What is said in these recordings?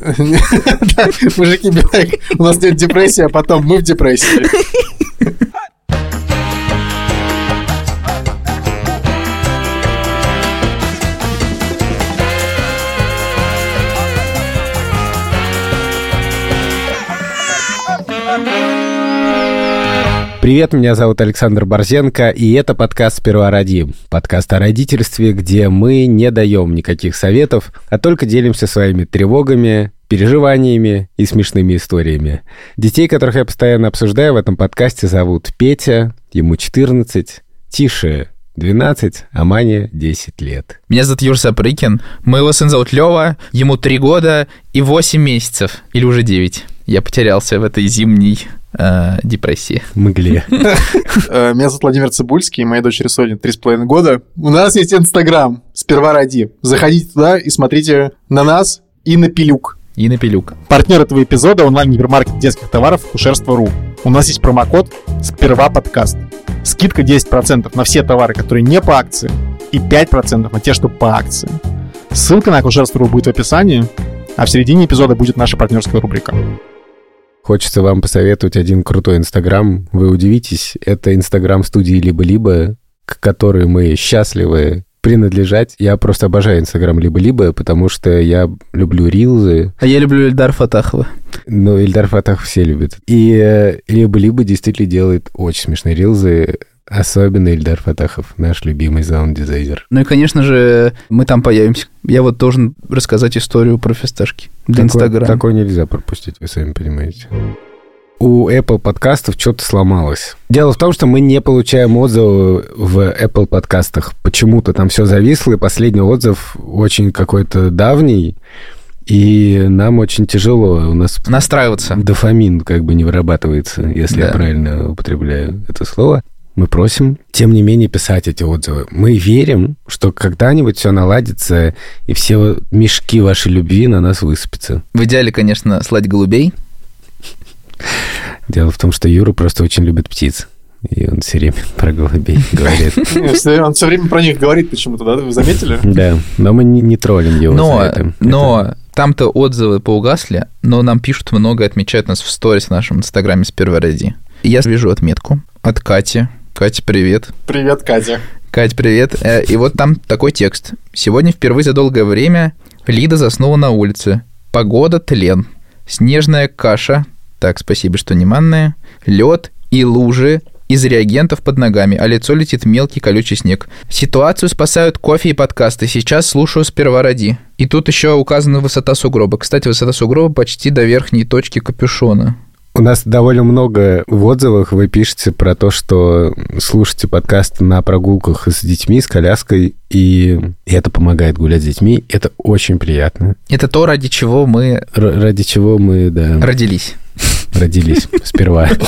Мужики, у нас нет депрессии, а потом мы в депрессии. Привет, меня зовут Александр Борзенко, и это подкаст «Сперва роди». Подкаст о родительстве, где мы не даем никаких советов, а только делимся своими тревогами, переживаниями и смешными историями. Детей, которых я постоянно обсуждаю в этом подкасте, зовут Петя, ему 14, Тише 12, а Мане 10 лет. Меня зовут Юр Сапрыкин, моего сына зовут Лева, ему 3 года и 8 месяцев, или уже 9. Я потерялся в этой зимней э, депрессии. Мгле. Э, Меня зовут Владимир Цибульский, моей дочери Соне 3,5 года. У нас есть Инстаграм, сперва ради. Заходите туда и смотрите на нас и на Пилюк. И на пилюк. Партнер этого эпизода – онлайн-гипермаркет детских товаров Кушерство.ру. У нас есть промокод «Сперва подкаст». Скидка 10% на все товары, которые не по акции, и 5% на те, что по акции. Ссылка на Акушерство.ру будет в описании, а в середине эпизода будет наша партнерская рубрика. Хочется вам посоветовать один крутой Инстаграм. Вы удивитесь, это Инстаграм студии «Либо-либо», к которой мы счастливы принадлежать. Я просто обожаю Инстаграм «Либо-либо», потому что я люблю рилзы. А я люблю Эльдар Фатахова. Ну, Ильдар Фатах все любят. И э, «Либо-либо» действительно делает очень смешные рилзы. Особенно Ильдар Фатахов, наш любимый саунд-дизайнер. Ну и, конечно же, мы там появимся. Я вот должен рассказать историю про фисташки для Инстаграма. Такое нельзя пропустить, вы сами понимаете. У Apple подкастов что-то сломалось. Дело в том, что мы не получаем отзывы в Apple подкастах. Почему-то там все зависло, и последний отзыв очень какой-то давний, и нам очень тяжело. У нас Настраиваться. дофамин как бы не вырабатывается, если я Да. правильно употребляю это слово. Мы просим, тем не менее, писать эти отзывы. Мы верим, что когда-нибудь все наладится, и все мешки вашей любви на нас высыпятся. В идеале, конечно, слать голубей. Дело в том, что Юра просто очень любит птиц. И он все время про голубей говорит. Он все время про них говорит почему-то, да? Вы заметили? Да, но мы не, троллим его за Но, это. но там-то отзывы поугасли, но нам пишут много, отмечают нас в сторис в нашем инстаграме с первой ради. Я вижу отметку от Кати. Катя, привет. Привет, Катя. Кать, привет. Э, И вот там такой текст. Сегодня впервые за долгое время Лида заснула на улице. Погода тлен. Снежная каша. Так, спасибо, что не манная. Лед и лужи из реагентов под ногами, а лицо летит мелкий колючий снег. Ситуацию спасают кофе и подкасты. Сейчас слушаю сперва ради. И тут еще указана высота сугроба. Кстати, высота сугроба почти до верхней точки капюшона. У нас довольно много в отзывах вы пишете про то, что слушаете подкасты на прогулках с детьми, с коляской, и это помогает гулять с детьми. Это очень приятно. Это то, ради чего мы Р- ради чего мы, да, родились. родились сперва.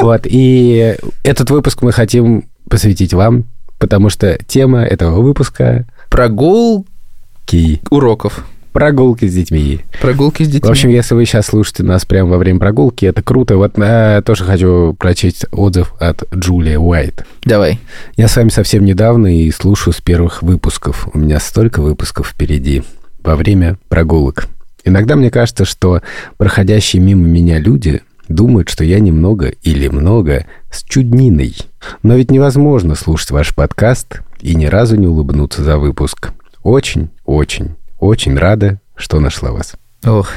Вот, и этот выпуск мы хотим посвятить вам, потому что тема этого выпуска Прогул — ки. уроков. Прогулки с детьми. Прогулки с детьми. В общем, если вы сейчас слушаете нас прямо во время прогулки, это круто. Вот э, тоже хочу прочесть отзыв от Джулии Уайт. Давай. Я с вами совсем недавно и слушаю с первых выпусков. У меня столько выпусков впереди во время прогулок. Иногда мне кажется, что проходящие мимо меня люди думают, что я немного или много с чудниной. Но ведь невозможно слушать ваш подкаст и ни разу не улыбнуться за выпуск. Очень, очень, рада, что нашла вас. Ох.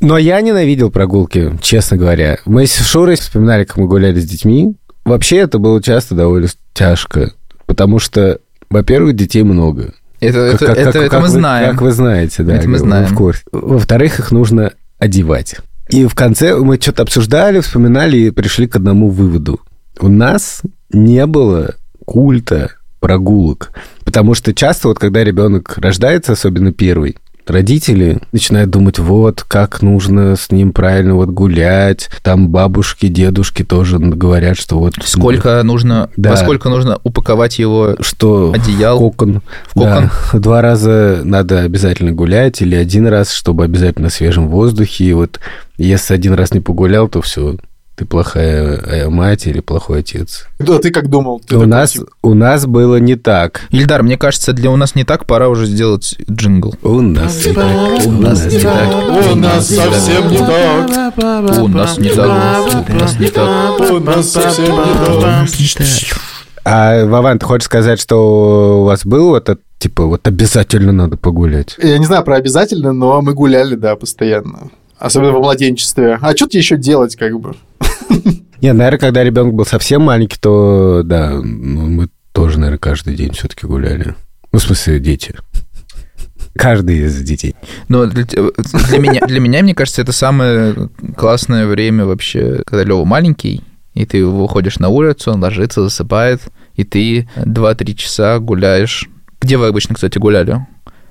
Но я ненавидел прогулки, честно говоря. Мы с Шурой вспоминали, как мы гуляли с детьми. Вообще это было часто довольно тяжко, потому что, во-первых, детей много. Это, Как- это, как- это, как- это как мы вы- знаем. Как вы знаете, да. Это мы знаем. в курсе. Во-вторых, их нужно одевать. И в конце мы что-то обсуждали, вспоминали и пришли к одному выводу. У нас не было культа прогулок. Потому что часто, вот когда ребенок рождается, особенно первый, родители начинают думать, вот, как нужно с ним правильно вот гулять. Там бабушки, дедушки тоже говорят, что вот... Сколько нужно, Да. во сколько нужно упаковать его Что одеял? кокон. В кокон? Да, два раза надо обязательно гулять, или один раз, чтобы обязательно на свежем воздухе. И вот если один раз не погулял, то все, ты плохая э, мать или плохой отец. Да, ты как думал? Ты у, такой, нас, типа, у нас было не так. Ильдар, мне кажется, для у нас не так, пора уже сделать джингл. У нас не так. У нас не так. У нас совсем не так. У нас не так. У нас не так. У нас совсем не так. А, Вован, ты хочешь сказать, что у вас был вот этот, типа, вот обязательно надо погулять? Я не знаю про обязательно, но мы гуляли, да, постоянно. Особенно во младенчестве. А что тебе еще делать, как бы? Не, наверное, когда ребенок был совсем маленький, то, да, ну, мы тоже, наверное, каждый день все-таки гуляли. Ну, в смысле, дети. Каждый из детей. Но для, для меня, для меня, мне кажется, это самое классное время вообще, когда Лева маленький, и ты выходишь на улицу, он ложится, засыпает, и ты 2-3 часа гуляешь. Где вы обычно, кстати, гуляли?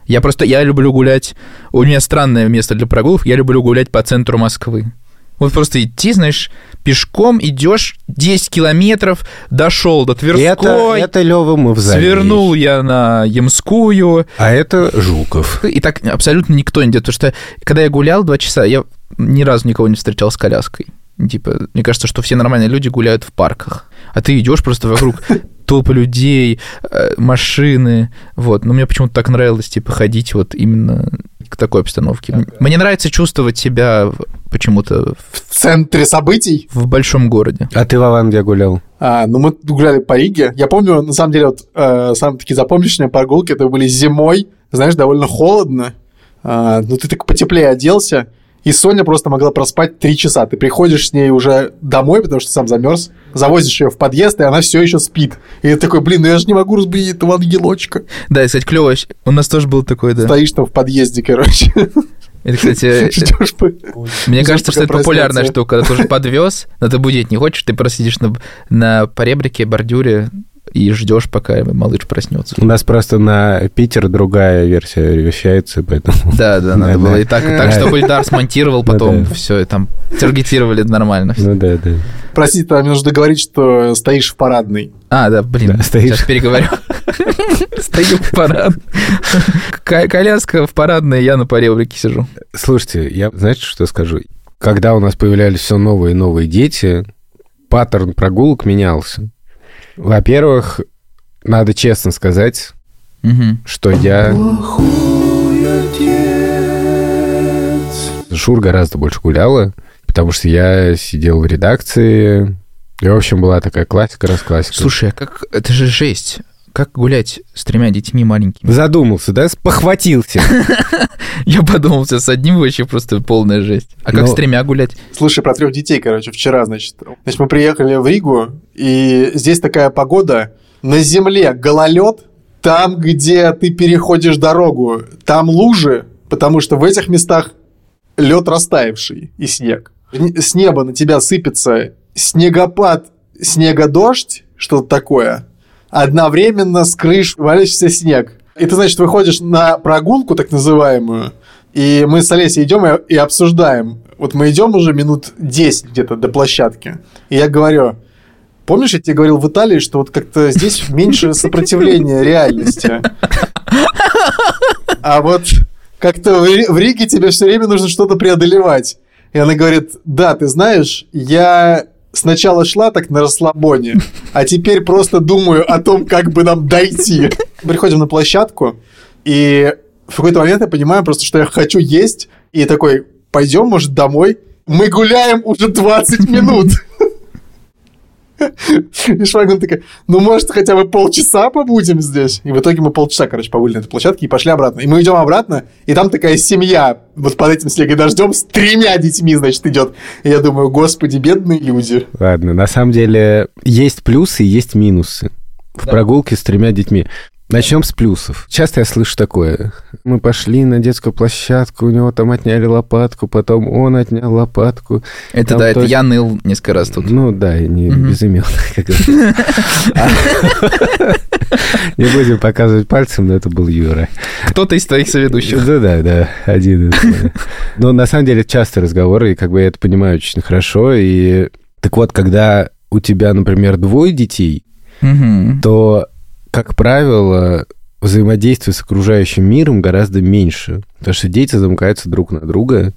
Я просто, я люблю гулять, у меня странное место для прогулок, я люблю гулять по центру Москвы. Вот просто идти, знаешь, пешком идешь 10 километров, дошел до Тверской, это, это Лёва Мавзолей. свернул я на Ямскую, А это Жуков. и так абсолютно никто не делает. Потому что, когда я гулял два часа, я ни разу никого не встречал с коляской. Типа, мне кажется, что все нормальные люди гуляют в парках. А ты идешь просто вокруг толпы людей, э, машины. Вот. Но мне почему-то так нравилось, типа, ходить вот именно к такой обстановке. Мне нравится чувствовать себя почему-то В центре событий? в большом городе. А ты, Вован, где гулял? А, ну, мы гуляли по Риге. Я помню, на самом деле, вот э, самые такие запомнишние прогулки, это были зимой, знаешь, довольно холодно. А, ну, ты так потеплее оделся, и Соня просто могла проспать три часа. Ты приходишь с ней уже домой, потому что сам замерз, завозишь ее в подъезд, и она все еще спит. И ты такой, блин, ну я же не могу разбудить этого ангелочка. Да, и, кстати, клево. У нас тоже был такой, да. Стоишь там в подъезде, короче. Это, кстати, Мне Ждёшь, кажется, что это популярная штука. Когда ты уже подвез, но ты будить не хочешь, ты просто сидишь на, на поребрике, бордюре и ждешь, пока малыш проснется. У нас просто на Питер другая версия вещается, поэтому... Да, да, надо было и так, так, чтобы Ильдар смонтировал потом все, и там таргетировали нормально. Ну да, да. Простите, там мне нужно договорить, что стоишь в парадной. А, да, блин, стоишь. сейчас переговорю. Стою в парад. Ка- Коляска в парадной, я на поребрике сижу. Слушайте, я, знаете, что скажу? Когда у нас появлялись все новые и новые дети, паттерн прогулок менялся. Во-первых, надо честно сказать, Мгм. что я... Шур гораздо больше гуляла, потому что я сидел в редакции. И, в общем, была такая классика, расклассика. Слушай, а как... Это же жесть. Как гулять с тремя детьми маленькими? Задумался, да? Спохватился. Я подумал, сейчас с одним вообще просто полная жесть. А как с тремя гулять? Слушай, про трех детей, короче, вчера, значит. Значит, мы приехали в Ригу, и здесь такая погода. На земле гололед, там, где ты переходишь дорогу, там лужи, потому что в этих местах лед растаявший и снег. С неба на тебя сыпется снегопад, снегодождь, что-то такое. Одновременно с крыш валящийся снег. И ты, значит, выходишь на прогулку, так называемую, и мы с Олесей идем и, и обсуждаем. Вот мы идем уже минут 10 где-то до площадки. И я говорю, помнишь, я тебе говорил в Италии, что вот как-то здесь меньше сопротивления реальности. А вот как-то в Ри- в Риге тебе все время нужно что-то преодолевать. И она говорит, да, ты знаешь, я сначала шла так на расслабоне, а теперь просто думаю о том, как бы нам дойти. Приходим на площадку, и в какой-то момент я понимаю просто, что я хочу есть, и такой, пойдем, может, домой? Мы гуляем уже 20 минут. И Швагман такая, ну, может, хотя бы полчаса побудем здесь? И в итоге мы полчаса, короче, побыли на этой площадке и пошли обратно. И мы идем обратно, и там такая семья вот под этим снегом дождем с тремя детьми, значит, идет. И я думаю, господи, бедные люди. Ладно, на самом деле есть плюсы и есть минусы в прогулке с тремя детьми. Начнем с плюсов. Часто я слышу такое. Мы пошли на детскую площадку, у него там отняли лопатку, потом он отнял лопатку. Это Там да, это точно- я ныл несколько раз тут. Ну да, и не Мгм. без имен, как. А- Не будем показывать пальцем, но это был Юра. Кто-то из твоих соведущих. Да, да, да, один из. Но на самом деле часто разговоры, и как бы я это понимаю очень хорошо. И так вот, когда у тебя, например, двое детей, то, как правило, взаимодействие с окружающим миром гораздо меньше. Потому что дети замыкаются друг на друга.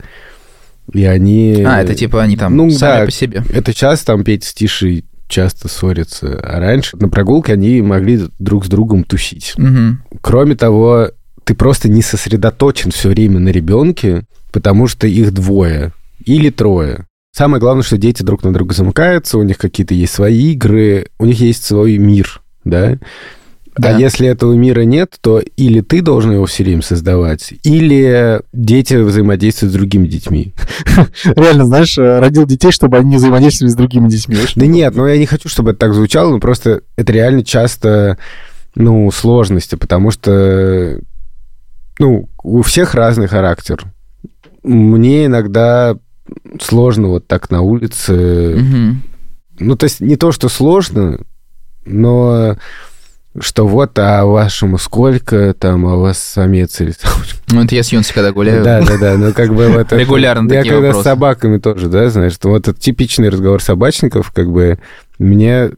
И они... А, это типа они там Ну, сами да. по себе. Это сейчас там Петя с Тишей часто ссорятся. А раньше на прогулке они могли друг с другом тусить. Мгм. Кроме того, ты просто не сосредоточен все время на ребенке, потому что их двое или трое. Самое главное, что дети друг на друга замыкаются, у них какие-то есть свои игры, у них есть свой мир, да? Да. А если этого мира нет, то или ты должен его все время создавать, или дети взаимодействуют с другими детьми. Реально, знаешь, э, родил детей, чтобы они не взаимодействовали с другими детьми. Да нет, ну я не хочу, чтобы это так звучало, но просто это реально часто, ну, сложности, потому что, ну, у всех разный характер. Мне иногда сложно вот так на улице. Ну, то есть не то, что сложно, но что вот, а вашему сколько там, а у вас самец или Ну, это я с Юнси когда гуляю. да, да, да. Ну, как бы вот Регулярно Я такие когда вопросы. с собаками тоже, да, знаешь, вот это типичный разговор собачников, как бы мне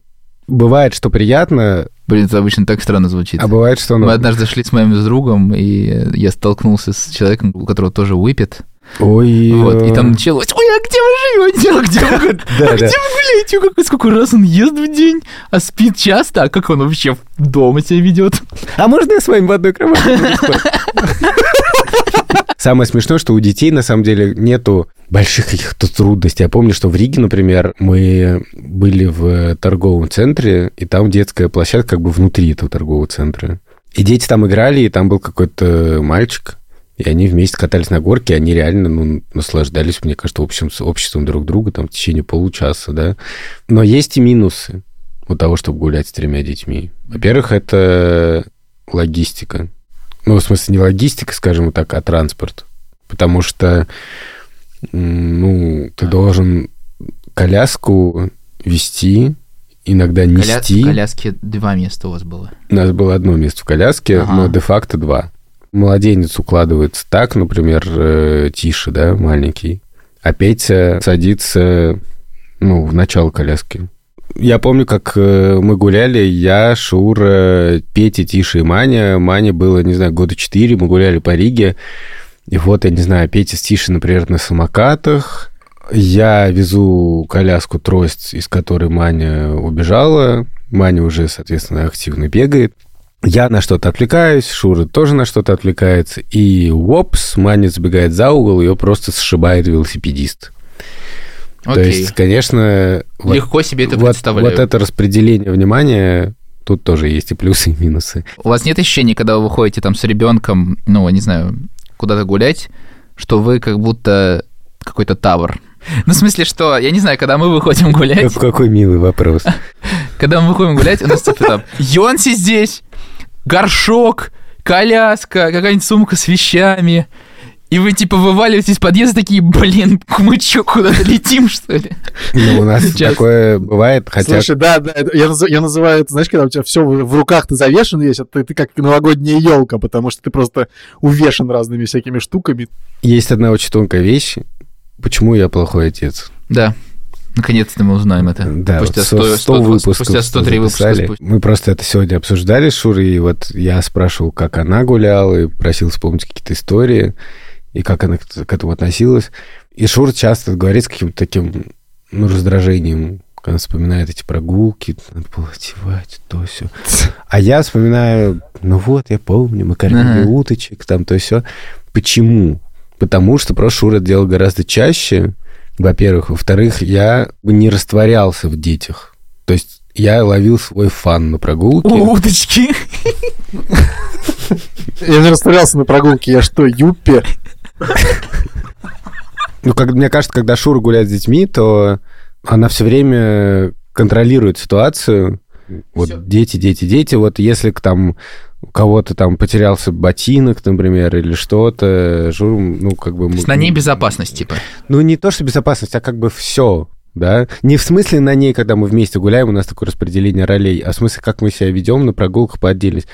бывает, что приятно, Блин, это обычно так странно звучит. а бывает, что. Мы однажды шли с моим другом, и я столкнулся с человеком, у которого тоже выпит. Ой, Вот, и э, там началось, ой, а где вы живете? А где вы, а где вы гуляете? Сколько раз он ест в день? А спит часто? А как он вообще дома себя ведет? А можно я с вами в одной кровати? буду спать?» Самое смешное, что у детей на самом деле нету больших каких-то трудностей. Я помню, что в Риге, например, мы были в торговом центре, и там детская площадка как бы внутри этого торгового центра. И дети там играли, и там был какой-то мальчик, и они вместе катались на горке, они реально ну, наслаждались, мне кажется, общим, обществом друг друга там в течение получаса, да. Но есть и минусы у того, чтобы гулять с тремя детьми. Во-первых, это логистика. Ну, в смысле, не логистика, скажем так, а транспорт. Потому что, ну, ты должен коляску вести, иногда нести. В коляске два места у вас было. У нас было одно место в коляске, Ага. но де-факто два. Младенец укладывается так, например, э, тише, да, маленький, а Петя садится, ну, в начало коляски. Я помню, как э, мы гуляли, я, Шура, Петя, Тиша и Маня. Мане было, не знаю, года четыре, мы гуляли по Риге. И вот, я не знаю, Петя с Тишей, например, на самокатах. Я везу коляску, трость, из которой Маня убежала. Маня уже, соответственно, активно бегает. Я на что-то отвлекаюсь, Шура тоже на что-то отвлекается. И вопс, Маня забегает за угол, ее просто сшибает велосипедист. То Окей. есть, конечно, вот, Легко себе это вот- представляю. вот это распределение внимания, тут тоже есть и плюсы, и минусы. У вас нет ощущения, когда вы выходите там с ребенком, ну, не знаю, куда-то гулять, что вы как будто какой-то тавр? Ну, в смысле, что, я не знаю, когда мы выходим гулять, Как- Какой милый вопрос. когда мы выходим гулять, у нас типа там Йонси здесь, горшок, коляска, какая-нибудь сумка с вещами. И вы типа вываливаетесь из подъезда такие, блин, мы чё, куда-то летим, что ли? Ну, у нас Сейчас. такое бывает, хотя... Слушай, да, да, я, наз- я называю это, знаешь, когда у тебя все в, в руках ты завешен весь, а ты, ты как новогодняя елка, потому что ты просто увешан разными всякими штуками. Есть одна очень тонкая вещь. Почему я плохой отец? Да, наконец-то мы узнаем это. Да, спустя вот 100, 100, 100 выпусков спустя 103 выпуска. записали. Мы просто это сегодня обсуждали с Шурой, и вот я спрашивал, как она гуляла, и просил вспомнить какие-то истории, и как она к этому относилась. И Шура часто говорит с каким-то таким, ну, раздражением, когда вспоминает эти прогулки, надо было одевать, то все. А я вспоминаю, ну вот, я помню, мы кормили Ага. уточек, там то все. Почему? Потому что просто Шура делал гораздо чаще, во-первых. Во-вторых, я бы не растворялся в детях. То есть я ловил свой фан на прогулке. У, Уточки. Я не расставлялся на прогулке, я что, юппи? Ну, как, мне кажется, когда Шура гуляет с детьми, то она все время контролирует ситуацию. Вот Всё. дети, дети, дети. Вот если к там у кого-то там потерялся ботинок, например, или что-то, Шура, ну, как бы... То есть на ней безопасность, типа. Ну, не то, что безопасность, а как бы все, да? Не в смысле на ней, когда мы вместе гуляем, у нас такое распределение ролей, а в смысле, как мы себя ведем на прогулках по отдельности.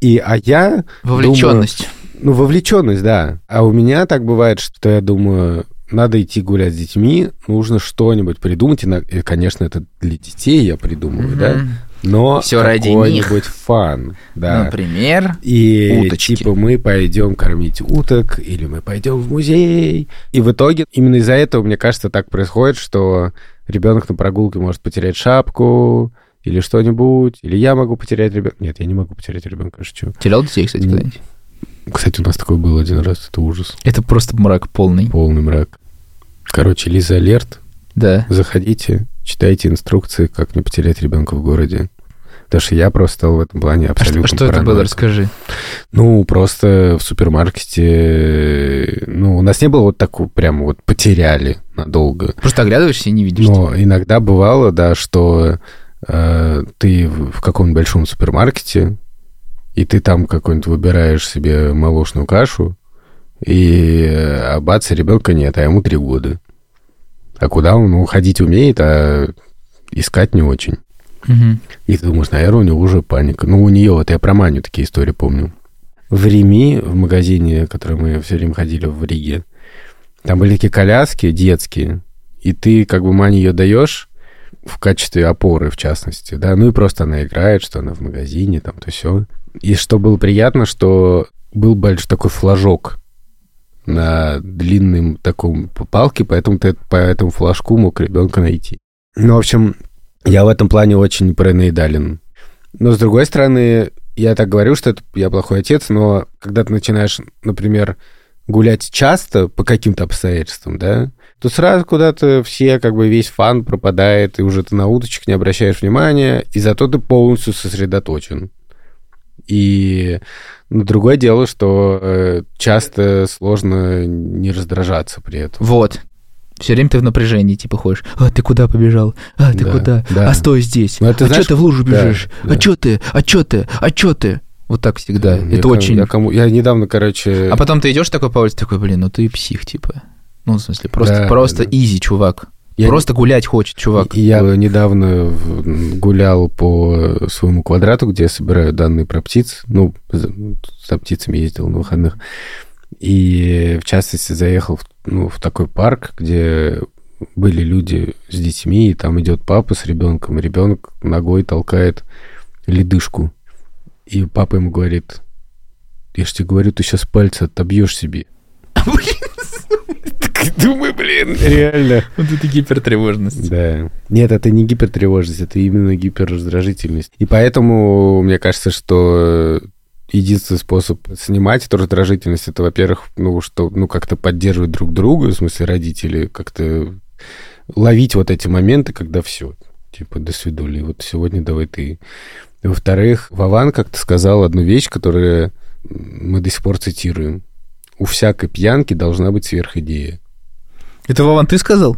И, а я... Вовлеченность. думаю- ну, вовлеченность, да. А у меня так бывает, что я думаю, надо идти гулять с детьми, нужно что-нибудь придумать. И, конечно, это для детей я придумываю, да? Но Всё ради какой-нибудь фан, да. Например, И уточки. типа мы пойдем кормить уток, или мы пойдем в музей. И в итоге именно из-за этого, мне кажется, так происходит, что ребенок на прогулке может потерять шапку или что-нибудь, или я могу потерять ребенка. Нет, я не могу потерять ребенка, что? терял детей, кстати, когда-нибудь? Кстати, у нас такое было один раз, это ужас, Это просто мрак полный. полный мрак. Короче, Лиза Алерт, Да. заходите, читайте инструкции, как не потерять ребенка в городе. Потому что я просто стал в этом плане А что, абсолютно что это было? Расскажи. Ну, просто в супермаркете... Ну, у нас не было вот такого прям вот потеряли надолго. Просто оглядываешься и не видишь. Но иногда бывало, да, что э, ты в в каком-нибудь большом супермаркете, и ты там какой-нибудь выбираешь себе молочную кашу, и э, а бац, ребенка нет, а ему три года. А куда он? Ну, ходить умеет, а искать не очень. Мгм. И ты думаешь, наверное, у него уже паника. Ну, у нее, вот я про Маню такие истории помню. В Рими, в магазине, в который мы все время ходили в Риге, там были такие коляски детские, и ты как бы Мане ее даешь в качестве опоры, в частности, да, ну и просто она играет, что она в магазине, там, то все. И что было приятно, что был большой такой флажок на длинном таком палке, поэтому ты по этому флажку мог ребенка найти. Ну, в общем, я в этом плане очень параноидален. Но, с другой стороны, я так говорю, что это я плохой отец, но когда ты начинаешь, например, гулять часто по каким-то обстоятельствам, да, то сразу куда-то все, как бы весь фан пропадает, и уже ты на уточек не обращаешь внимания, и зато ты полностью сосредоточен. И другое дело, что э, часто сложно не раздражаться при этом. Вот. Все время ты в напряжении, типа, ходишь. А, ты куда побежал? А, ты Да, куда? да. А, стой здесь. Ну, это а знаешь, что ты в лужу да, бежишь? да. А что ты? А что ты? А что ты? Вот так всегда. Я Это кому- очень... Я, кому, я недавно, короче... А потом ты идешь такой по улице, такой, блин, ну ты псих, типа. Ну, в смысле, просто, Да, просто да. изи, чувак. Я просто гулять хочет, чувак. Я недавно в- гулял по своему квадрату, где я собираю данные про птиц. Ну, за, за птицами ездил на выходных. И, в частности, заехал в, ну, в такой парк, где были люди с детьми, и там идет папа с ребенком, и ребенок ногой толкает ледышку. И папа ему говорит, я же тебе говорю, ты сейчас пальцы отобьешь себе. Думаю, блин, реально. Вот это гипертревожность. Да. Нет, это не гипертревожность, это именно гиперраздражительность. И поэтому мне кажется, что единственный способ снимать эту раздражительность, это, во-первых, ну, что, ну, как-то поддерживать друг друга, в смысле родители, как-то ловить вот эти моменты, когда все, типа, до свидули, вот сегодня давай ты. Во-вторых, Вован как-то сказал одну вещь, которую мы до сих пор цитируем. У всякой пьянки должна быть сверхидея. Это, Вован, ты сказал?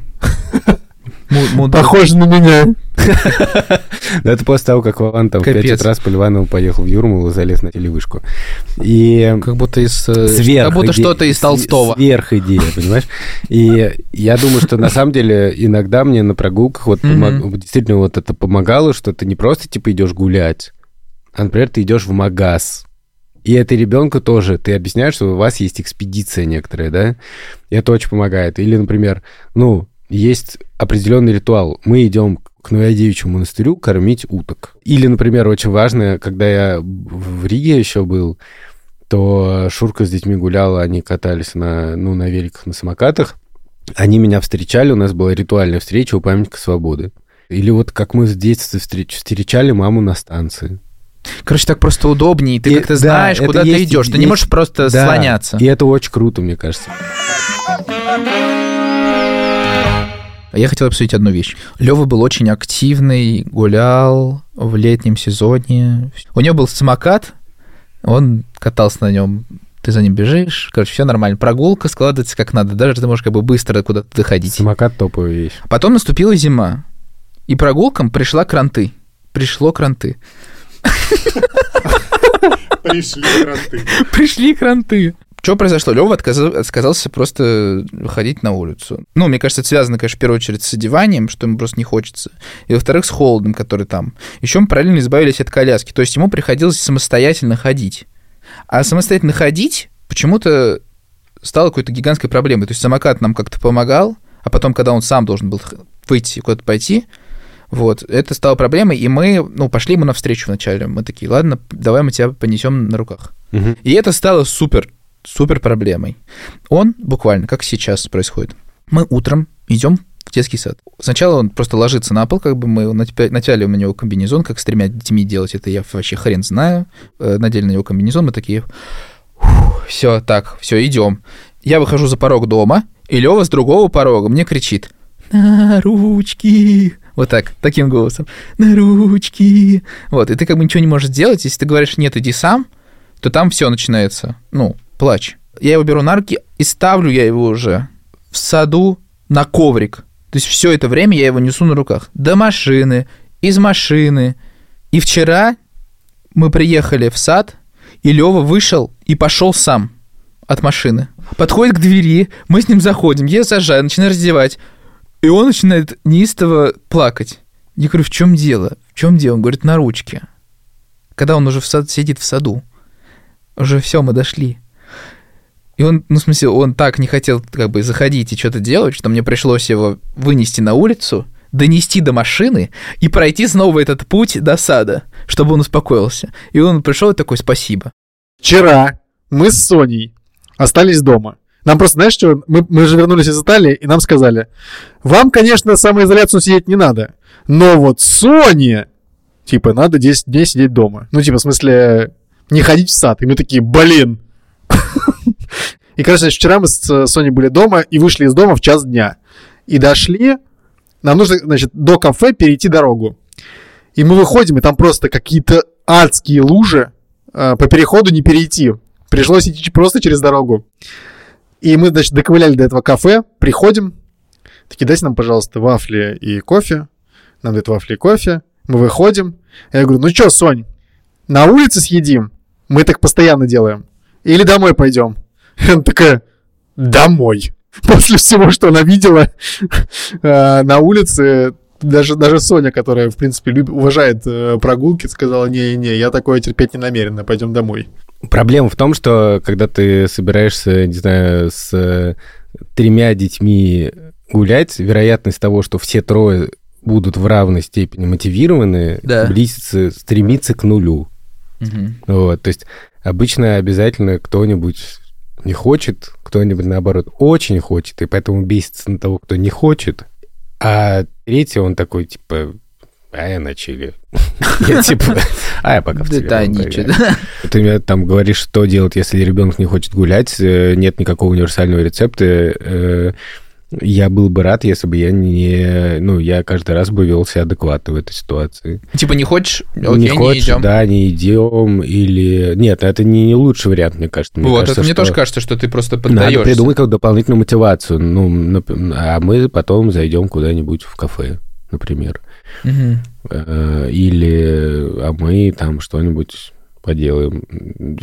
Похоже на меня. Да это после того, как Вован там в Капец. 5 утра с Поливановым поехал в Юрмалу и залез на телевышку. И Как будто из... э, сверх Как будто иде- что-то из Толстого. Сверх идея, понимаешь? И я думаю, что на самом деле иногда мне на прогулках вот действительно вот это помогало, что ты не просто типа идешь гулять, а, например, ты идешь в магаз. И это ребенку тоже. Ты объясняешь, что у вас есть экспедиция некоторая, да? И это очень помогает. Или, например, ну, есть определенный ритуал. Мы идем к Новоадевичьему монастырю кормить уток. Или, например, очень важно, когда я в Риге еще был, то Шурка с детьми гуляла, они катались на, ну, на великах, на самокатах. Они меня встречали, у нас была ритуальная встреча у памятника свободы. Или вот как мы с детства встреч- встречали маму на станции. Короче, так просто удобнее. Ты как-то да, знаешь, куда ты есть- идешь. Ты не можешь просто Да, слоняться. И это очень круто, мне кажется. Я хотел обсудить одну вещь. Лева был очень активный, гулял в летнем сезоне. У него был самокат, он катался на нем. Ты за ним бежишь, короче, все нормально. Прогулка складывается как надо, даже ты можешь как бы быстро куда-то доходить. Самокат топовая вещь. Потом наступила зима, и прогулкам пришла кранты. Пришло кранты. Пришли кранты. Пришли кранты. Что произошло? Лева отказался просто ходить на улицу. Ну, мне кажется, это связано, конечно, в первую очередь с одеванием, что ему просто не хочется. И, во-вторых, с холодом, который там. Еще мы параллельно избавились от коляски. То есть ему приходилось самостоятельно ходить. А самостоятельно ходить почему-то стало какой-то гигантской проблемой. То есть самокат нам как-то помогал, а потом, когда он сам должен был выйти и куда-то пойти, Вот, это стало проблемой, и мы, ну, пошли ему навстречу вначале. Мы такие, ладно, давай мы тебя понесем на руках. Мгм. И это стало супер, супер проблемой. Он буквально, как сейчас происходит. Мы утром идем в детский сад. Сначала он просто ложится на пол, как бы мы натя- натяли на него комбинезон, как с тремя детьми делать это, я вообще хрен знаю. Э, Надели на него комбинезон, мы такие, все, так, все, идем. Я выхожу за порог дома, и Лева с другого порога мне кричит, на ручки. Вот так, таким голосом. На ручки. Вот, и ты как бы ничего не можешь сделать. Если ты говоришь, нет, иди сам, то там все начинается, ну, плач. Я его беру на руки и ставлю я его уже в саду на коврик. То есть все это время я его несу на руках. До машины, из машины. И вчера мы приехали в сад, и Лева вышел и пошел сам от машины. Подходит к двери, мы с ним заходим, я сажаю, начинаю раздевать. И он начинает неистово плакать. Я говорю, в чем дело? В чем дело? Он говорит, на ручке. Когда он уже в сад, сидит в саду. Уже все, мы дошли. И он, ну, в смысле, он так не хотел как бы заходить и что-то делать, что мне пришлось его вынести на улицу, донести до машины и пройти снова этот путь до сада, чтобы он успокоился. И он пришел и такой, спасибо. Вчера мы с Соней остались дома. Нам просто, знаешь что, мы, мы же вернулись из Италии, и нам сказали, вам, конечно, самоизоляцию сидеть не надо, но вот Соне, типа, надо 10 дней сидеть дома. Ну, типа, в смысле, не ходить в сад. И мы такие, блин. И, короче, вчера мы с Соней были дома и вышли из дома в час дня. И дошли, нам нужно, значит, до кафе перейти дорогу. И мы выходим, и там просто какие-то адские лужи, э, по переходу не перейти. Пришлось идти просто через дорогу. И мы, значит, доковыляли до этого кафе, приходим, такие, дайте нам, пожалуйста, вафли и кофе. Нам дают вафли и кофе. Мы выходим. Я говорю, ну что, Сонь, на улице съедим? Мы так постоянно делаем. Или домой пойдем? И она такая, домой. После всего, что она видела э, на улице, даже, даже Соня, которая, в принципе, люб- уважает э, прогулки, сказала, не-не, я такое терпеть не намерена, пойдем домой. Проблема в том, что когда ты собираешься, не знаю, с э, тремя детьми гулять, вероятность того, что все трое будут в равной степени мотивированы, Да. близится, стремится к нулю. Вот, то есть обычно обязательно кто-нибудь не хочет, кто-нибудь, наоборот, очень хочет, и поэтому бесится на того, кто не хочет. А третий, он такой, типа, а я на чили. Я типа, а я пока в Да, телефон да, поиграю». ничего. Ты мне там говоришь, что делать, если ребенок не хочет гулять, э, нет никакого универсального рецепта. э, Я был бы рад, если бы я не... Ну, я каждый раз бы вел себя адекватно в этой ситуации. Типа не хочешь? Окей, не не, хочешь, идем. да, не идем, или... Нет, это не, не лучший вариант, мне кажется. Мне вот, кажется, это мне что тоже кажется, что ты просто Надо поддаешься. придумать как дополнительную мотивацию. Ну, а мы потом зайдем куда-нибудь в кафе, например. Э, Или а мы там что-нибудь поделаем.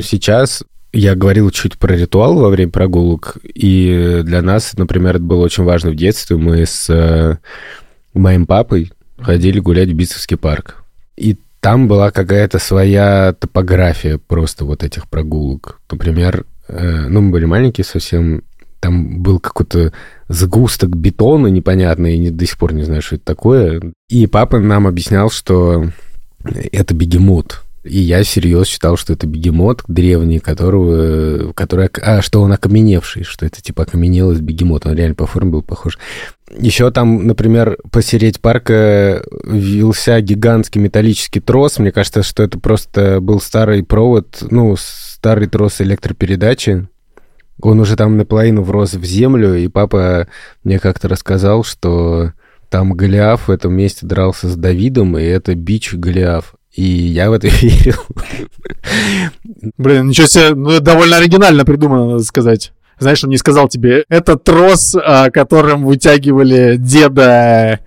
Сейчас я говорил чуть про ритуал во время прогулок, и для нас, например, это было очень важно в детстве. Мы с э, моим папой ходили гулять в Битцевский парк. И там была какая-то своя топография просто вот этих прогулок. Например, э, ну, мы были маленькие совсем, там был какой-то сгусток бетона непонятный, и до сих пор не знаю, что это такое. И папа нам объяснял, что это бегемот. И я всерьез считал, что это бегемот древний, которого, который, а, что он окаменевший, что это типа окаменелый бегемот. Он реально по форме был похож. Еще там, например, посереть парка вился гигантский металлический трос. Мне кажется, что это просто был старый провод, ну, старый трос электропередачи. Он уже там наполовину врос в землю, и папа мне как-то рассказал, что там Голиаф в этом месте дрался с Давидом, и это бич Голиаф. И я в это верил. Блин, ничего себе, ну, довольно оригинально придумано, надо сказать. Знаешь, он не сказал тебе, это трос, а, которым вытягивали деда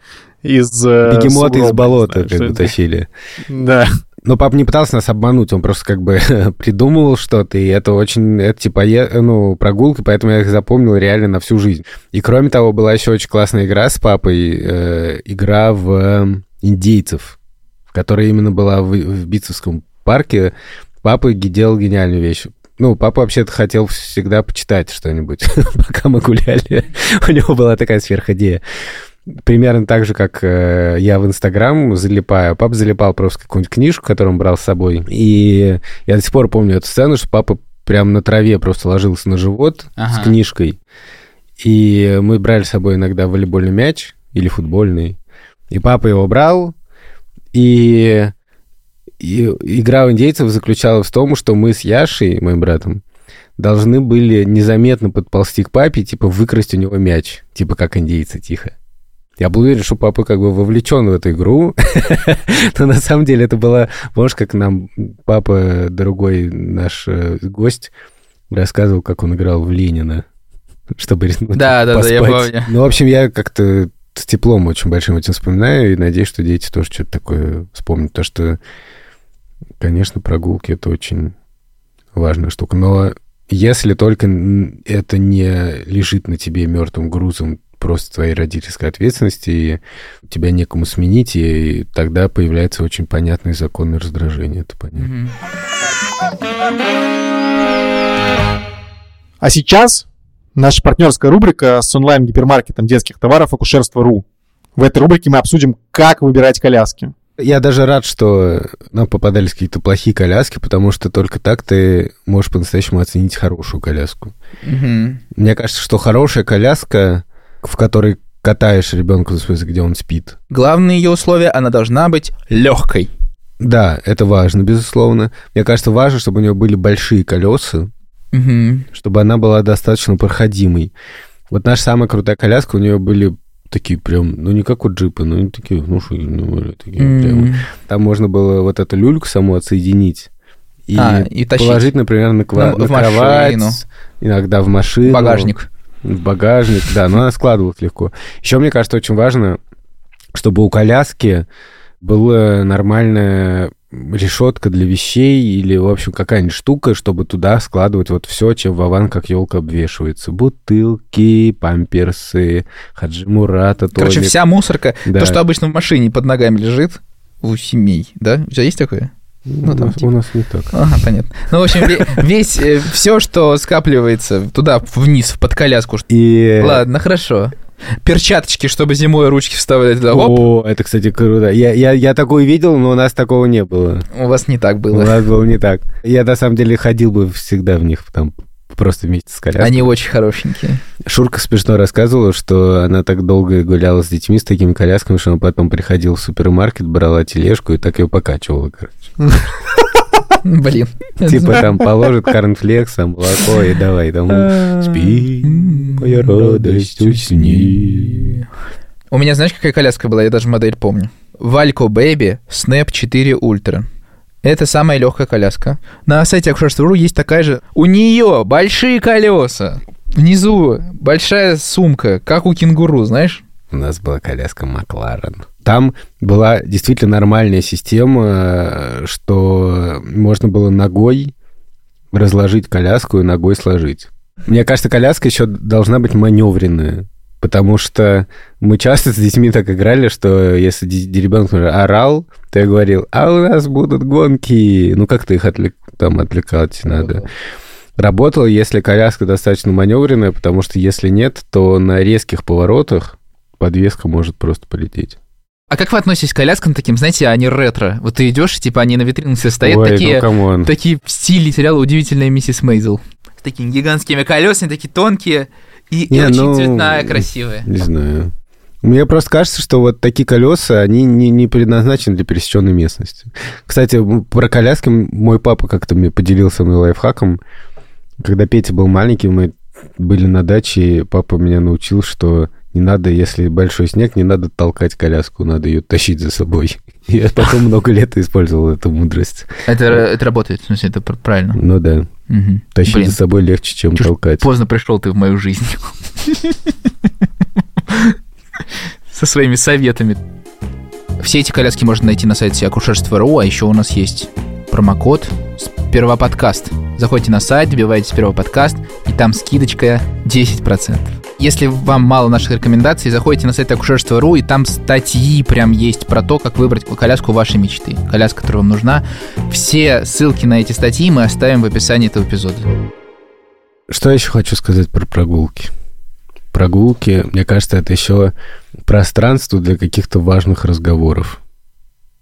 из... э, Бегемоты из болота как бы тащили. Да. Но папа не пытался нас обмануть, он просто как бы придумывал что-то, и это очень, это типа, ну, прогулки, поэтому я их запомнил реально на всю жизнь. И кроме того, была еще очень классная игра с папой, э, игра в э, индейцев, которая именно была в, в Битцевском парке. Папа делал гениальную вещь. Ну, папа вообще-то хотел всегда почитать что-нибудь, пока мы гуляли. У него была такая сверхидея. Примерно так же, как э, я в Инстаграм залипаю. Папа залипал просто какую-нибудь книжку, которую он брал с собой. И я до сих пор помню эту сцену, что папа прям на траве просто ложился на живот Ага. с книжкой. И мы брали с собой иногда волейбольный мяч или футбольный. И папа его брал, и, и игра в индейцев заключалась в том, что мы с Яшей, моим братом, должны были незаметно подползти к папе, типа выкрасть у него мяч, типа как индейцы, тихо. Я был уверен, что папа как бы вовлечен в эту игру, но на самом деле это было, можешь, как нам папа, другой наш э, гость, рассказывал, как он играл в Ленина, чтобы ну, Да, да, да, я помню. Ну, в общем, я как-то с теплом очень большим этим вспоминаю, и надеюсь, что дети тоже что-то такое вспомнят, потому что, конечно, прогулки — это очень важная штука, но если только это не лежит на тебе мертвым грузом просто твоей родительской ответственности, и тебя некому сменить, и тогда появляется очень понятное законное раздражение, это понятно. А сейчас наша партнерская рубрика с онлайн-гипермаркетом детских товаров «Акушерство.ру». В этой рубрике мы обсудим, как выбирать коляски. Я даже рад, что нам попадались какие-то плохие коляски, потому что только так ты можешь по-настоящему оценить хорошую коляску. Мгм. Мне кажется, что хорошая коляска, в которой катаешь ребенка, в смысле, где он спит. Главное ее условие, она должна быть легкой. Да, это важно, безусловно. Мне кажется, важно, чтобы у нее были большие колеса, Мгм. чтобы она была достаточно проходимой. Вот наша самая крутая коляска, у нее были такие прям, ну не как у джипа, но они такие внушительные были, такие прям. М. Там можно было вот эту люльку саму отсоединить и, А, и тащить. положить, например, на, ква- Ну, на в кровать, машину. иногда в машину. Багажник. В багажник, да, но она складывалась легко. Еще, мне кажется, очень важно, чтобы у коляски была нормальная решетка для вещей или, в общем, какая-нибудь штука, чтобы туда складывать вот все, чем Вован как елка обвешивается. Бутылки, памперсы, Хаджи Мурата, Короче, туалет. вся мусорка, Да. то, что обычно в машине под ногами лежит у семей, да? У тебя есть такое? Ну, там у, нас, типа- у нас не так. Ага, понятно. Ну, в общем, ве- весь, все, что скапливается туда, вниз, под коляску. И... Ладно, хорошо. Перчаточки, чтобы зимой ручки вставлять туда. Оп, О, это, кстати, круто. Я, я, я такое видел, но у нас такого не было. у вас не так У было. нас было не так. Я, на самом деле, ходил бы всегда в них, там, просто вместе с коляской. Они очень хорошенькие. Шурка смешно рассказывала, что она так долго гуляла с детьми с такими колясками, что она потом приходила в супермаркет, брала тележку и так ее покачивала, короче. Блин. Типа там положит корнфлекс, там молоко и давай там спи, моя радость, усни. У меня, знаешь, какая коляска была? Я даже модель помню. Валько Бэби Snap 4 Ультра. Это самая легкая коляска. На сайте Акушерство.ру есть такая же. У нее большие колеса. Внизу большая сумка, как у кенгуру, знаешь? У нас была коляска Макларен. Там была действительно нормальная система, что можно было ногой разложить коляску и ногой сложить. Мне кажется, коляска еще должна быть маневренная. Потому что мы часто с детьми так играли, что если ребенок орал, то я говорил, а у нас будут гонки. Ну, как-то их отвлек- там отвлекать надо. Работало, если коляска достаточно маневренная, потому что если нет, то на резких поворотах подвеска может просто полететь. А как вы относитесь к коляскам таким, знаете, они ретро? Вот ты идешь, типа они на витринах все стоят, Ой, такие, ну такие в стиле сериала «Удивительная миссис Мейзел». С такими гигантскими колесами, такие тонкие и, и Не, очень ну, цветная, красивая. Не знаю. Мне просто кажется, что вот такие колеса, они не, не предназначены для пересеченной местности. Кстати, про коляски мой папа как-то мне поделился мной лайфхаком. Когда Петя был маленький, мы были на даче, и папа меня научил, что не надо, если большой снег, не надо толкать коляску, надо ее тащить за собой. Я потом много лет использовал эту мудрость. Это, это работает, в смысле, это пр- правильно. Ну да, Мгм. тащить Блин, за собой легче, чем ж толкать. поздно пришел ты в мою жизнь. Со своими советами. Все эти коляски можно найти на сайте акушерство.ру, а еще у нас есть промокод сперва подкаст. Заходите на сайт, вбиваете сперва подкаст, и там скидочка 10%. Если вам мало наших рекомендаций, заходите на сайт акушерство.ру, и там статьи прям есть про то, как выбрать коляску вашей мечты. Коляска, которая вам нужна. Все ссылки на эти статьи мы оставим в описании этого эпизода. Что еще хочу сказать про прогулки? прогулки, мне кажется, это еще пространство для каких-то важных разговоров.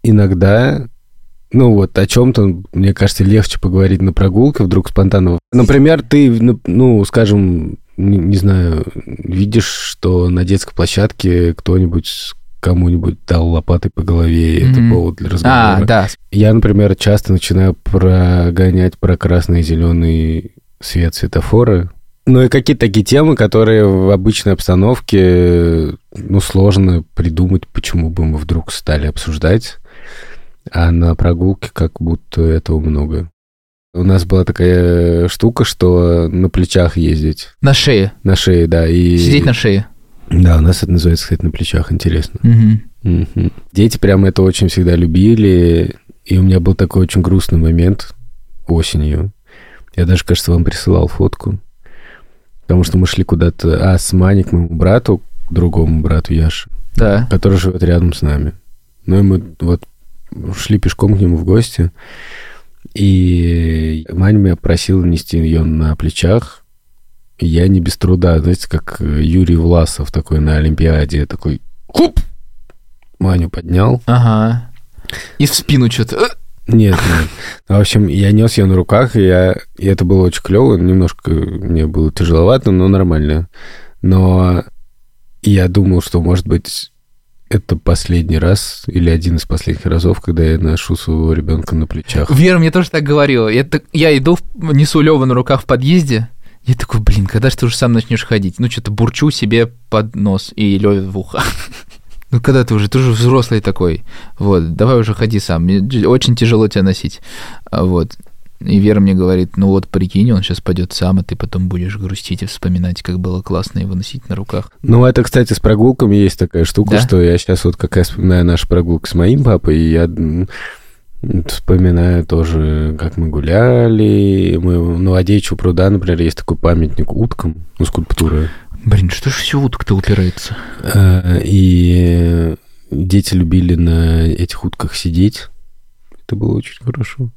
Иногда, ну вот о чем-то, мне кажется, легче поговорить на прогулке вдруг спонтанно. Например, ты, ну скажем, не, не знаю, видишь, что на детской площадке кто-нибудь кому-нибудь дал лопатой по голове, и это Мгм. повод для разговора. А, да. Я, например, часто начинаю прогонять про красный и зеленый свет светофора. Ну и какие-то такие темы, которые в обычной обстановке, ну, сложно придумать, почему бы мы вдруг стали обсуждать. А на прогулке как будто этого много. У нас была такая штука, что на плечах ездить. На шее. На шее, да. И... Сидеть на шее. Да, у нас это называется, кстати, на плечах. Интересно. Мгм. Мгм. Дети прямо это очень всегда любили. И у меня был такой очень грустный момент осенью. Я даже, кажется, вам присылал фотку. Потому что мы шли куда-то... А, с Маней к моему брату, к другому брату Яше, Да. который живет рядом с нами. Ну и мы вот шли пешком к нему в гости. И Маня меня просила нести ее на плечах. Я не без труда, знаете, как Юрий Власов такой на Олимпиаде, такой хуп, Маню поднял. Ага. И в спину что-то. Нет, нет. В общем, я нес ее на руках, и, я, и это было очень клево. Немножко мне было тяжеловато, но нормально. Но я думал, что, может быть, это последний раз или один из последних разов, когда я ношу своего ребенка на плечах. Вера мне тоже так говорила. Я, так- я иду, несу Лёва на руках в подъезде. Я такой, блин, когда же ты уже сам начнешь ходить? Ну, что-то бурчу себе под нос и Лёве в ухо. Ну, когда ты уже, ты уже взрослый такой. Вот, давай уже ходи сам. Мне очень тяжело тебя носить. А Вот. И Вера мне говорит, ну вот прикинь, он сейчас пойдет сам, а ты потом будешь грустить и вспоминать, как было классно его носить на руках. Ну, это, кстати, с прогулками есть такая штука, Да? что я сейчас вот как раз вспоминаю нашу прогулку с моим папой, и я вспоминаю тоже, как мы гуляли. Мы в Новодечу пруда, например, есть такой памятник уткам, ну, скульптура. Блин, что ж все утка-то упирается? Э, И дети любили на этих утках сидеть. Это было очень хорошо.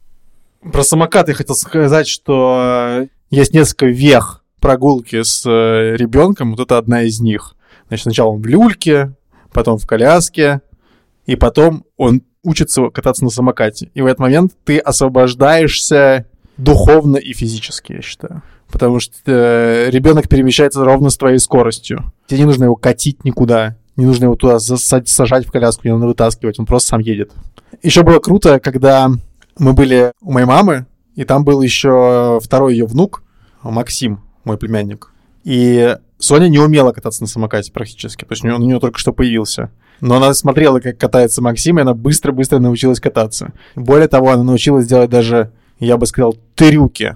Про самокат я хотел сказать, что э, есть несколько вех прогулки с э, ребенком. Вот это одна из них. Значит, сначала он в люльке, потом в коляске, и потом он учится кататься на самокате. И в этот момент ты освобождаешься духовно и физически, я считаю. Потому что э, ребенок перемещается ровно с твоей скоростью. Тебе не нужно его катить никуда. Не нужно его туда засать- сажать в коляску, не надо вытаскивать, он просто сам едет. Еще было круто, когда мы были у моей мамы, и там был еще второй ее внук, Максим, мой племянник. И Соня не умела кататься на самокате практически, то есть нее, у нее только что появился. Но она смотрела, как катается Максим, и она быстро-быстро научилась кататься. Более того, она научилась делать даже, я бы сказал, трюки.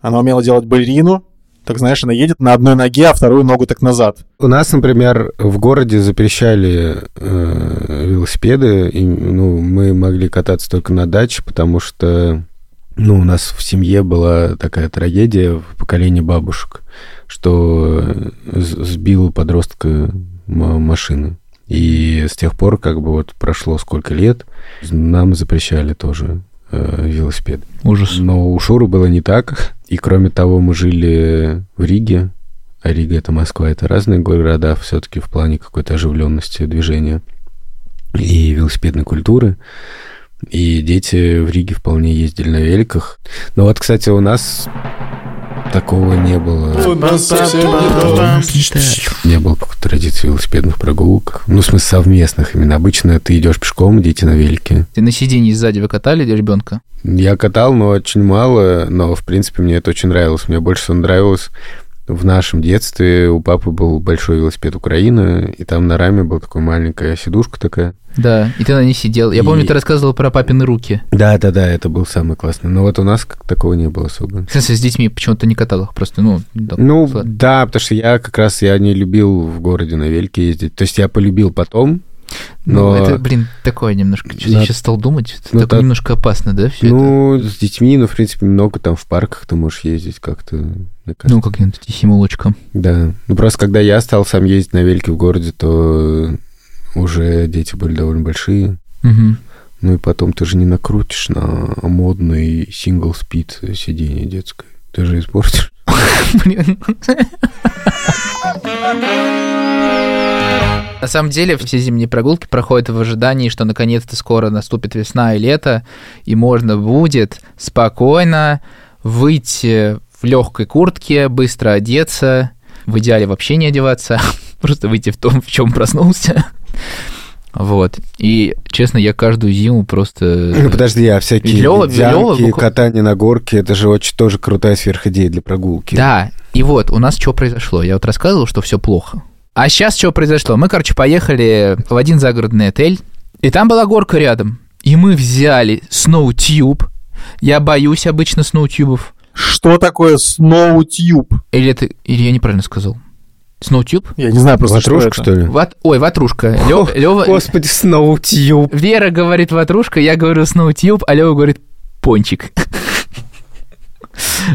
Она умела делать балерину, так знаешь, она едет на одной ноге, а вторую ногу так назад. У нас, например, в городе запрещали э, велосипеды, и ну, мы могли кататься только на даче, потому что ну, у нас в семье была такая трагедия в поколении бабушек, что э, сбил подростка машина. И с тех пор, как бы вот прошло сколько лет, нам запрещали тоже э, велосипед. Ужас. Но у Шуры было не так. И кроме того, мы жили в Риге. А Рига это Москва, это разные города все-таки в плане какой-то оживленности движения и велосипедной культуры. И дети в Риге вполне ездили на великах. Но вот, кстати, у нас такого не было. Не было какой-то традиции велосипедных прогулок. Ну, в смысле, совместных именно. Обычно ты идешь пешком, дети на велике. Ты на сиденье сзади вы катали ребенка? Я катал, но очень мало, но, в принципе, мне это очень нравилось. Мне больше всего нравилось в нашем детстве. У папы был большой велосипед Украина, и там на раме была такая маленькая сидушка такая. Да, и ты на ней сидел. Я И- помню, ты рассказывал про папины руки. Да-да-да, это был самый классный. Но вот у нас как такого не было особо. В смысле, с детьми почему-то не катал их просто, ну... да, Ну, да, потому что я как раз я не любил в городе на велике ездить. То есть я полюбил потом, Ну, но... это, блин, такое немножко... Что Да. я сейчас стал думать, это Ну, такое да. немножко опасно, да, все это? Ну, с детьми, ну, в принципе, много там в парках ты можешь ездить как-то. Ну, как-нибудь тихим улочком. Да. Ну, просто когда я стал сам ездить на велике в городе, то уже дети были довольно большие. Мгм. Ну и потом ты же не накрутишь на модный сингл-спид сиденье детское. Ты же испортишь. Блин. На самом деле, все зимние прогулки проходят в ожидании, что наконец-то скоро наступит весна и лето, и можно будет спокойно выйти в легкой куртке, быстро одеться, в идеале вообще не одеваться, просто выйти в том, в чем проснулся. Вот. И, честно, я каждую зиму просто... Ну, подожди, а всякие Лёва- ледянки, Лёва катание на горке, это же очень тоже крутая сверхидея для прогулки. Да, и вот у нас что произошло. Я вот рассказывал, что все плохо. А сейчас что произошло? Мы, короче, поехали в один загородный отель, и там была горка рядом. И мы взяли сноутюб. Я боюсь обычно сноутюбов. Что такое сноутюб? Или это... Или я неправильно сказал? Сноутюб? Я не знаю просто, Ватрушка, что что это. ли? Ват... Ой, ватрушка. Лё- О, Лёва- Господи, сноутьюб. Вера говорит ватрушка, я говорю сноутюб, а Лёва говорит пончик.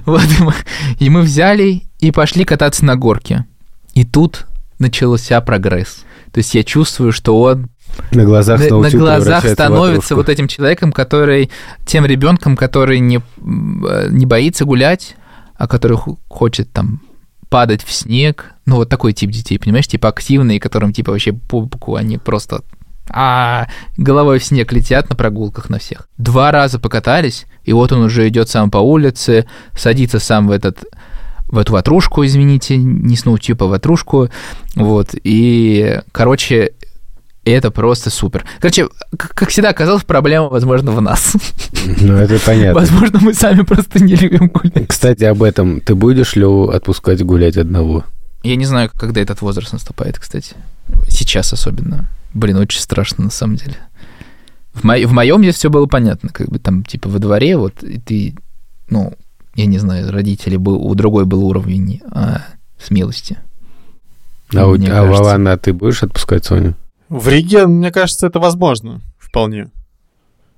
Вот, и мы, и мы взяли и пошли кататься на горке. И тут начался прогресс. То есть я чувствую, что он На глазах на, на глазах становится вот этим человеком, который тем ребенком, который не, э, не боится гулять, а который хочет там падать в снег. Ну, вот такой тип детей, понимаешь, типа активные, которым типа вообще пупку, они просто а головой в снег летят на прогулках на всех. Два раза покатались, и вот он уже идет сам по улице, садится сам в этот в эту ватрушку, извините, не сноутюб, а ватрушку, вот, и, короче, это просто супер. Короче, как всегда оказалось, проблема, возможно, в нас. Ну, это понятно. Возможно, мы сами просто не любим гулять. Кстати, об этом. Ты будешь Леву отпускать гулять одного? Я не знаю, когда этот возраст наступает, кстати. Сейчас особенно. Блин, очень страшно, на самом деле. В, мо- в моем детстве все было понятно, как бы там, типа, во дворе, вот, и ты, ну, я не знаю, родители был, у другой был уровень а, смелости. А, у- а. Вована, ты будешь отпускать Соню? В Риге, мне кажется, это возможно. Вполне.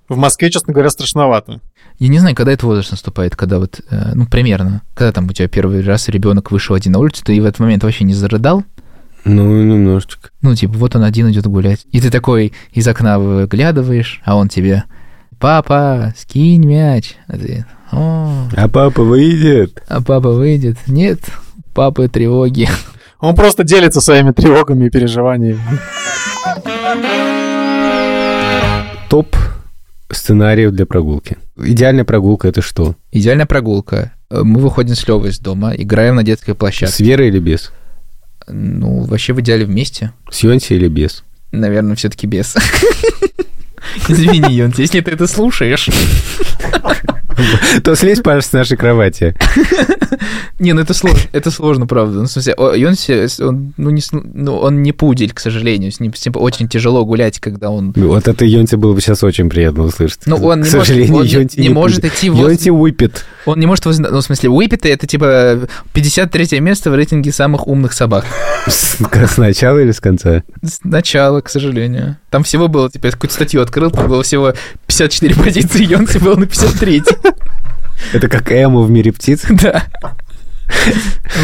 В Москве, честно говоря, страшновато. Я не знаю, когда этот возраст наступает, когда вот, э, ну, примерно, когда там у тебя первый раз ребенок вышел один на улицу, ты в этот момент вообще не зарыдал, Ну, немножечко. ну, типа, вот он один идет гулять. И ты такой из окна выглядываешь, а он тебе, папа, скинь мяч. А ты, «О, А папа выйдет. а папа выйдет. Нет, папы тревоги. Он просто делится своими тревогами и переживаниями. Топ сценариев для прогулки. Идеальная прогулка это что? Идеальная прогулка. Э, Мы выходим с Левой из дома, играем на детской площадке. С Верой или без? Ну, вообще в идеале вместе. С Йонси или без? Наверное, все-таки без. Извини, Йонс, если ты это слушаешь. То слезь, пожалуйста, с нашей кровати. Не, ну это сложно, это сложно, правда. Ну, в смысле, Йонси, он, ну, не, с- ну, он не пудель, к сожалению. С ним, с ним очень тяжело гулять, когда он... Ну, Вот это Йонси было бы сейчас очень приятно услышать. Ну, он К не сожалению, может, он не, не может будет. идти в... Йонси выпит. Он не может... воз- Ну, в смысле, Уиппеты это типа 53 место в рейтинге самых умных собак. С с начала или с конца? Сначала, к сожалению. Там всего было, типа, я какую-то статью открыл, там было всего 54 позиции, Йонси был на 53 Это как Эмо в мире птиц. Да.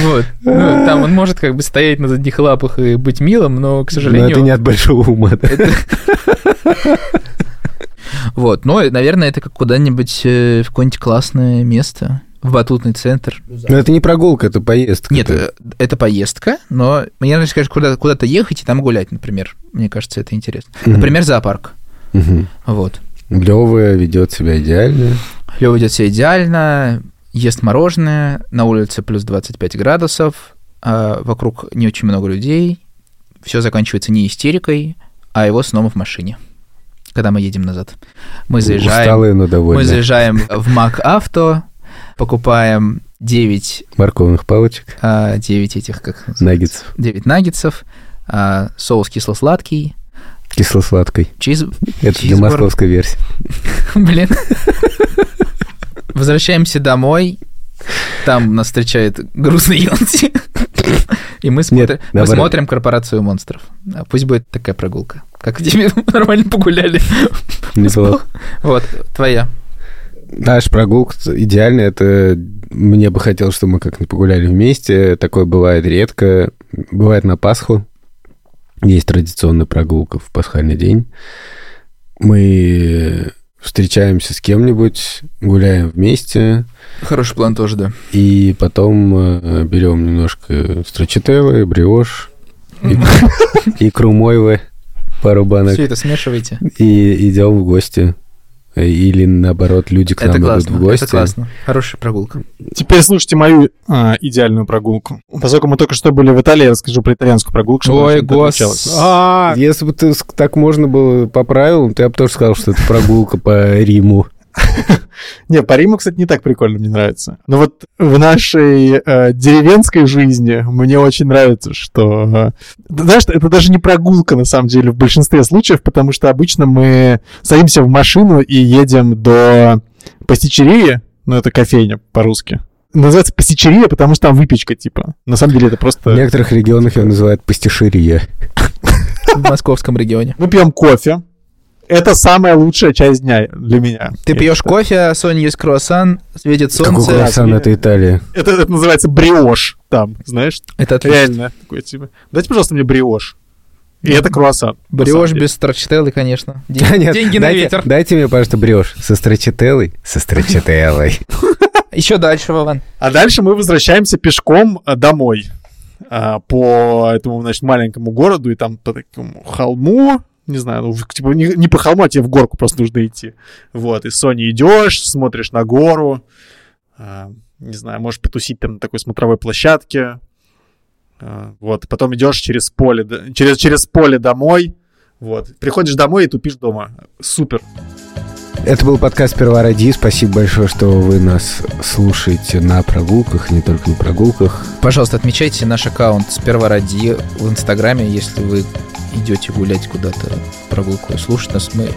Вот. Ну, там он может как бы стоять на задних лапах и быть милым, но, к Но сожалению... это не от большого ума. да. это- Вот, но, наверное, это как куда-нибудь э, в какое-нибудь классное место, в батутный центр. Но это не прогулка, это поездка. Нет, Это- э, это поездка, но мне нравится, конечно, куда- куда-то ехать и там гулять, например. Мне кажется, это интересно. Например, зоопарк. Вот. Лёва ведет себя идеально. Лёва ведет себя идеально, ест мороженое, на улице плюс 25 градусов, а вокруг не очень много людей, все заканчивается не истерикой, а его сном в машине, когда мы едем назад. Мы заезжаем, Усталые, но мы довольны. заезжаем в Мак Авто, покупаем 9, Морковных палочек, 9 этих, как наггетсов, 9 наггетсов, а, соус кисло-сладкий, кисло-сладкой. чиз... Это для Чизбургер. московской версии. Блин. Возвращаемся домой. Там нас встречает грустный Йонси. И мы смотрим, мы наоборот. смотрим корпорацию монстров. А Пусть будет такая прогулка. Как тебе нормально погуляли. Неплохо. Вот, твоя. Наш прогулка идеальная. Это мне бы хотелось, чтобы мы как-нибудь погуляли вместе. Такое бывает редко. Бывает на Пасху. Есть традиционная прогулка в пасхальный день. Мы встречаемся с кем-нибудь, гуляем вместе, Хороший план тоже, да. и потом э, берем немножко строчителлы, бриош, и- икру мойвы, пару банок, Все это смешивайте. и идем в гости. Или наоборот, люди к нам Это идут классно. в гости. Это классно. Хорошая прогулка. Теперь слушайте мою а, идеальную прогулку. Поскольку мы только что были в Италии, я расскажу про итальянскую прогулку, чтобы Ой, гос- А, Если бы ты так можно было по правилам, то я бы тоже сказал, что это прогулка по Риму. Не, по Риму, кстати, не так прикольно, мне нравится. Но вот в нашей э, деревенской жизни мне очень нравится, что... э, знаешь, это даже не прогулка, на самом деле, в большинстве случаев, потому что обычно мы садимся в машину и едем до пастичерии, ну, это кофейня по-русски. Называется пастичерия, потому что там выпечка, типа. На самом деле это В просто... некоторых регионах ее называют пастишерия. В московском регионе. Мы пьем кофе. Это самая лучшая часть дня для меня. Ты пьешь кофе, а Соня есть круассан, светит Какой солнце. круассан, это Италия. Это, это называется бриош там, знаешь? Это отлично. Реально. Такой, типа, дайте, пожалуйста, мне бриош. И это круассан. Бриош без строчителлы, конечно. Ден- Да нет, Деньги на дайте- ветер. Дайте мне, пожалуйста, бреж со строчителлой. Со строчителлой. Еще дальше, Вован. А дальше мы возвращаемся пешком а, домой. а, По этому, значит, маленькому городу, и там по такому холму, не знаю, ну, типа не, не по холму, а тебе в горку просто нужно идти. Вот, и Соней идешь, смотришь на гору, а, не знаю, можешь потусить там на такой смотровой площадке. А, Вот, потом идешь через поле, через, через поле домой. Вот, приходишь домой и тупишь дома. Супер. Это был подкаст «Сперва ради». Спасибо большое, что вы нас слушаете на прогулках, не только на прогулках. Пожалуйста, отмечайте наш аккаунт сперва ради в Инстаграме, если вы идете гулять куда-то прогулку и слушать нас, мы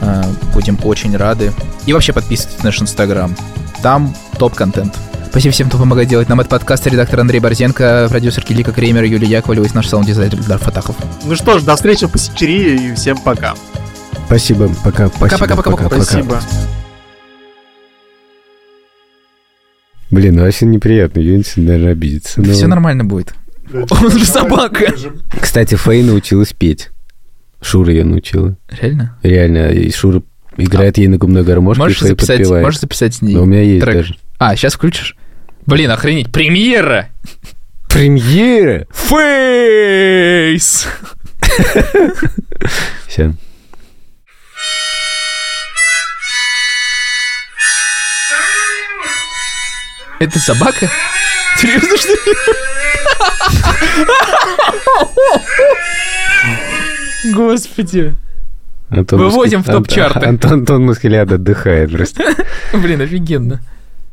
э, будем очень рады. И вообще подписывайтесь на наш Инстаграм. Там топ-контент. Спасибо всем, кто помогает делать нам этот подкаст. Редактор Андрей Борзенко, продюсер Килика Кремер, Юлия Яковлева и наш саунд-дизайнер Ильдар Фатахов. Ну что ж, до встречи в пассичерии и всем пока. Спасибо, пока, спасибо, Пока-пока-пока, пока, пока. Спасибо. Блин, ну вообще неприятно, Юнси, наверное, обидится. Ну, Все нормально будет. Он же собака. Кстати, Фэй научилась петь. Шура ее научила. Реально? Реально, и Шура играет ей на губной гармошке, Можешь и Фэй записать, подпевает. можешь записать с ней Но у меня есть трек? даже. А, сейчас включишь? Блин, охренеть. Премьера! Премьера! Фейс! Все. Это собака? Серьезно, что ли? Господи. Антон Выводим Мускуль- в топ-чарты. Антон, Антон Мускулят отдыхает просто. Блин, офигенно.